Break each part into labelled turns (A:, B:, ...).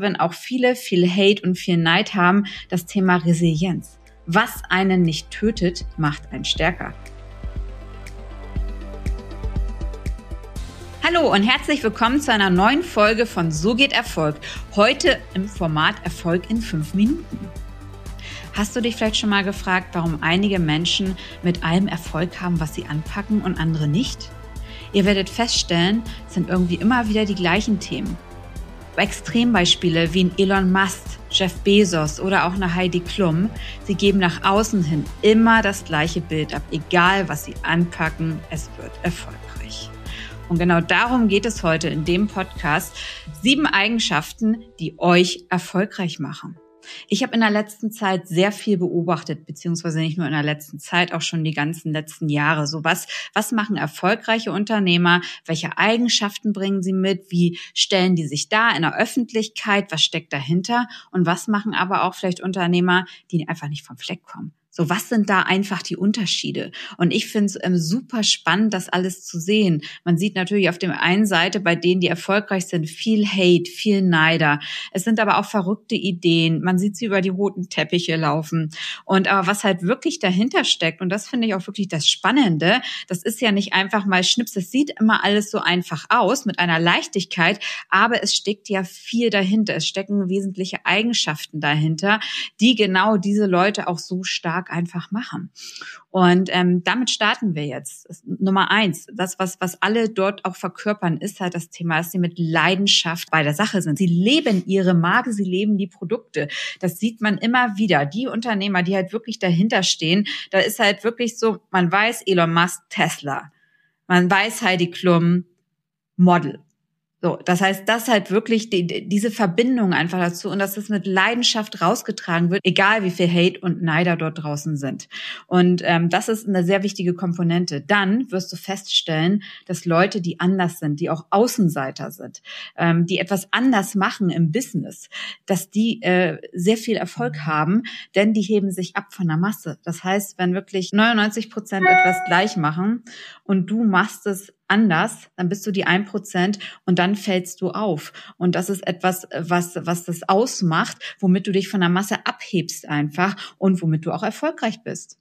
A: wenn auch viele viel Hate und viel Neid haben, das Thema Resilienz. Was einen nicht tötet, macht einen stärker. Hallo und herzlich willkommen zu einer neuen Folge von So geht Erfolg. Heute im Format Erfolg in fünf Minuten. Hast du dich vielleicht schon mal gefragt, warum einige Menschen mit allem Erfolg haben, was sie anpacken und andere nicht? Ihr werdet feststellen, es sind irgendwie immer wieder die gleichen Themen. Extrembeispiele wie ein Elon Musk, Jeff Bezos oder auch eine Heidi Klum, sie geben nach außen hin immer das gleiche Bild ab, egal was sie anpacken, es wird erfolgreich. Und genau darum geht es heute in dem Podcast. Sieben Eigenschaften, die euch erfolgreich machen. Ich habe in der letzten Zeit sehr viel beobachtet, beziehungsweise nicht nur in der letzten Zeit, auch schon die ganzen letzten Jahre. So was, was machen erfolgreiche Unternehmer? Welche Eigenschaften bringen sie mit? Wie stellen die sich da in der Öffentlichkeit? Was steckt dahinter? Und was machen aber auch vielleicht Unternehmer, die einfach nicht vom Fleck kommen? So, was sind da einfach die Unterschiede? Und ich finde es ähm, super spannend, das alles zu sehen. Man sieht natürlich auf der einen Seite bei denen, die erfolgreich sind, viel Hate, viel Neider. Es sind aber auch verrückte Ideen. Man sieht sie über die roten Teppiche laufen. Und aber was halt wirklich dahinter steckt, und das finde ich auch wirklich das Spannende, das ist ja nicht einfach mal Schnips. Es sieht immer alles so einfach aus mit einer Leichtigkeit, aber es steckt ja viel dahinter. Es stecken wesentliche Eigenschaften dahinter, die genau diese Leute auch so stark Tag einfach machen. Und ähm, damit starten wir jetzt. Nummer eins, das, was, was alle dort auch verkörpern, ist halt das Thema, dass sie mit Leidenschaft bei der Sache sind. Sie leben ihre Marke, sie leben die Produkte. Das sieht man immer wieder. Die Unternehmer, die halt wirklich dahinter stehen, da ist halt wirklich so, man weiß Elon Musk, Tesla. Man weiß Heidi Klum, Model. So, das heißt, das halt wirklich die, diese Verbindung einfach dazu und dass das mit Leidenschaft rausgetragen wird, egal wie viel Hate und Neider dort draußen sind. Und ähm, das ist eine sehr wichtige Komponente. Dann wirst du feststellen, dass Leute, die anders sind, die auch Außenseiter sind, ähm, die etwas anders machen im Business, dass die äh, sehr viel Erfolg haben, denn die heben sich ab von der Masse. Das heißt, wenn wirklich 99 Prozent etwas gleich machen und du machst es anders, dann bist du die ein Prozent und dann fällst du auf. Und das ist etwas, was, was das ausmacht, womit du dich von der Masse abhebst einfach und womit du auch erfolgreich bist.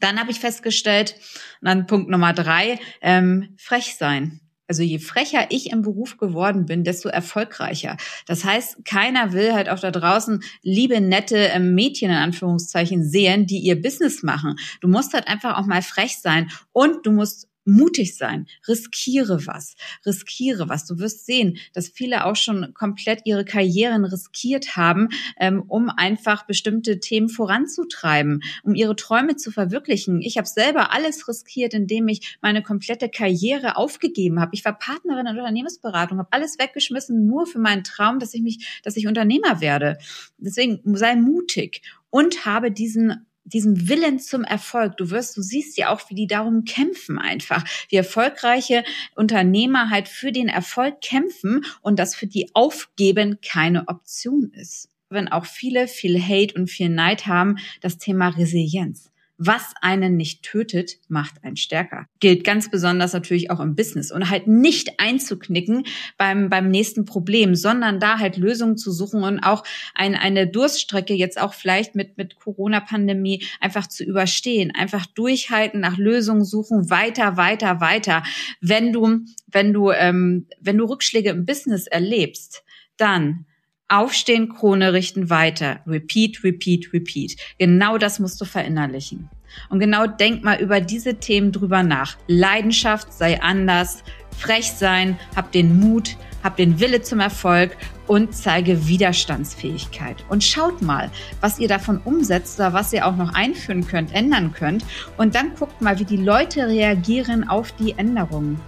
A: Dann habe ich festgestellt, dann Punkt Nummer drei, ähm, frech sein. Also je frecher ich im Beruf geworden bin, desto erfolgreicher. Das heißt, keiner will halt auch da draußen liebe, nette ähm, Mädchen in Anführungszeichen sehen, die ihr Business machen. Du musst halt einfach auch mal frech sein und du musst mutig sein, riskiere was, riskiere was. Du wirst sehen, dass viele auch schon komplett ihre Karrieren riskiert haben, ähm, um einfach bestimmte Themen voranzutreiben, um ihre Träume zu verwirklichen. Ich habe selber alles riskiert, indem ich meine komplette Karriere aufgegeben habe. Ich war Partnerin in Unternehmensberatung, habe alles weggeschmissen, nur für meinen Traum, dass ich mich, dass ich Unternehmer werde. Deswegen sei mutig und habe diesen diesen Willen zum Erfolg. Du wirst, du siehst ja auch, wie die darum kämpfen einfach, wie erfolgreiche Unternehmer halt für den Erfolg kämpfen und das für die Aufgeben keine Option ist. Wenn auch viele viel Hate und viel Neid haben, das Thema Resilienz. Was einen nicht tötet, macht einen stärker. Gilt ganz besonders natürlich auch im Business und halt nicht einzuknicken beim, beim nächsten Problem, sondern da halt Lösungen zu suchen und auch ein, eine Durststrecke jetzt auch vielleicht mit, mit Corona-Pandemie einfach zu überstehen. Einfach durchhalten, nach Lösungen suchen, weiter, weiter, weiter. Wenn du, wenn du, ähm, wenn du Rückschläge im Business erlebst, dann Aufstehen, Krone richten, weiter. Repeat, repeat, repeat. Genau das musst du verinnerlichen. Und genau denk mal über diese Themen drüber nach. Leidenschaft sei anders, frech sein, hab den Mut, hab den Wille zum Erfolg und zeige Widerstandsfähigkeit. Und schaut mal, was ihr davon umsetzt oder was ihr auch noch einführen könnt, ändern könnt. Und dann guckt mal, wie die Leute reagieren auf die Änderungen.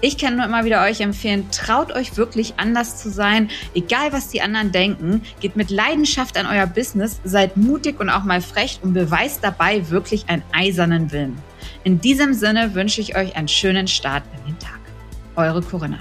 A: Ich kann nur immer wieder euch empfehlen, traut euch wirklich anders zu sein, egal was die anderen denken. Geht mit Leidenschaft an euer Business, seid mutig und auch mal frech und beweist dabei wirklich einen eisernen Willen. In diesem Sinne wünsche ich euch einen schönen Start in den Tag. Eure Corinna.